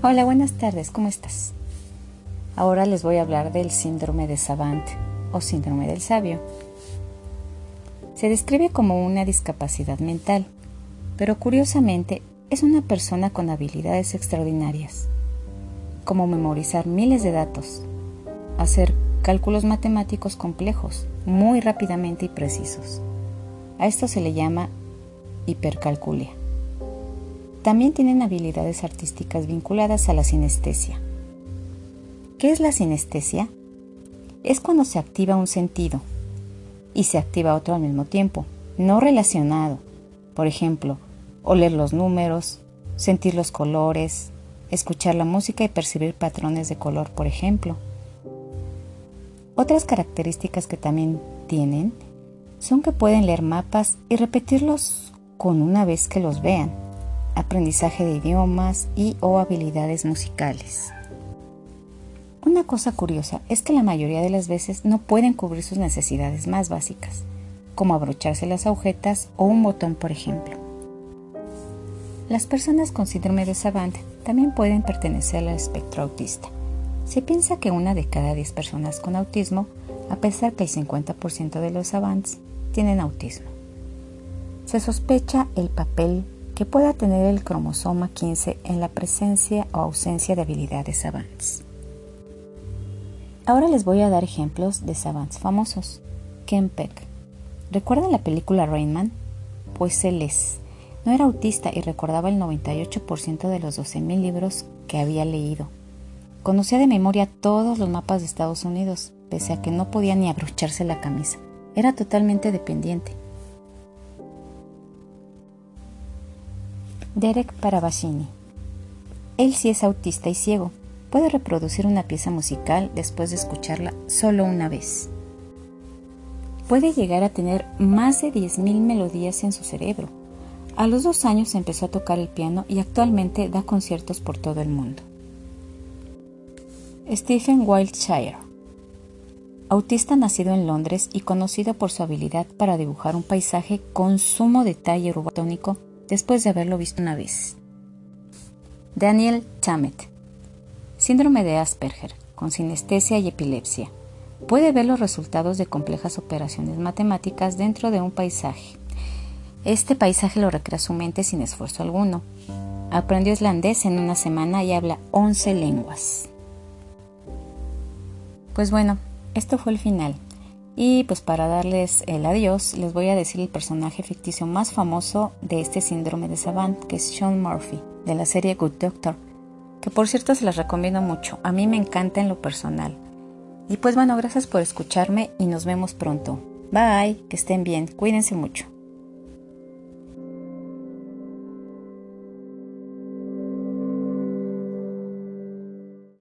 Hola, buenas tardes, ¿cómo estás? Ahora les voy a hablar del síndrome de Savant o síndrome del sabio. Se describe como una discapacidad mental, pero curiosamente es una persona con habilidades extraordinarias, como memorizar miles de datos, hacer cálculos matemáticos complejos muy rápidamente y precisos. A esto se le llama hipercalculia. También tienen habilidades artísticas vinculadas a la sinestesia. ¿Qué es la sinestesia? Es cuando se activa un sentido y se activa otro al mismo tiempo, no relacionado. Por ejemplo, oler los números, sentir los colores, escuchar la música y percibir patrones de color, por ejemplo. Otras características que también tienen son que pueden leer mapas y repetirlos con una vez que los vean, aprendizaje de idiomas y o habilidades musicales. Una cosa curiosa es que la mayoría de las veces no pueden cubrir sus necesidades más básicas, como abrocharse las agujetas o un botón, por ejemplo. Las personas con síndrome de Savant también pueden pertenecer al espectro autista. Se piensa que una de cada 10 personas con autismo, a pesar que el 50% de los savants tienen autismo. Se sospecha el papel que pueda tener el cromosoma 15 en la presencia o ausencia de habilidades savants. Ahora les voy a dar ejemplos de savants famosos. Ken Peck. ¿Recuerdan la película Rainman? Pues él es no era autista y recordaba el 98% de los 12.000 libros que había leído. Conocía de memoria todos los mapas de Estados Unidos, pese a que no podía ni abrocharse la camisa. Era totalmente dependiente. Derek Paravacini. Él sí es autista y ciego. Puede reproducir una pieza musical después de escucharla solo una vez. Puede llegar a tener más de 10.000 melodías en su cerebro a los dos años empezó a tocar el piano y actualmente da conciertos por todo el mundo. Stephen Wildshire, autista nacido en Londres y conocido por su habilidad para dibujar un paisaje con sumo detalle urbatónico después de haberlo visto una vez. Daniel Tammet, síndrome de Asperger, con sinestesia y epilepsia. Puede ver los resultados de complejas operaciones matemáticas dentro de un paisaje este paisaje lo recrea su mente sin esfuerzo alguno. Aprendió islandés en una semana y habla 11 lenguas. Pues bueno, esto fue el final. Y pues para darles el adiós, les voy a decir el personaje ficticio más famoso de este síndrome de Savant, que es Sean Murphy, de la serie Good Doctor, que por cierto se las recomiendo mucho. A mí me encanta en lo personal. Y pues bueno, gracias por escucharme y nos vemos pronto. Bye, que estén bien, cuídense mucho.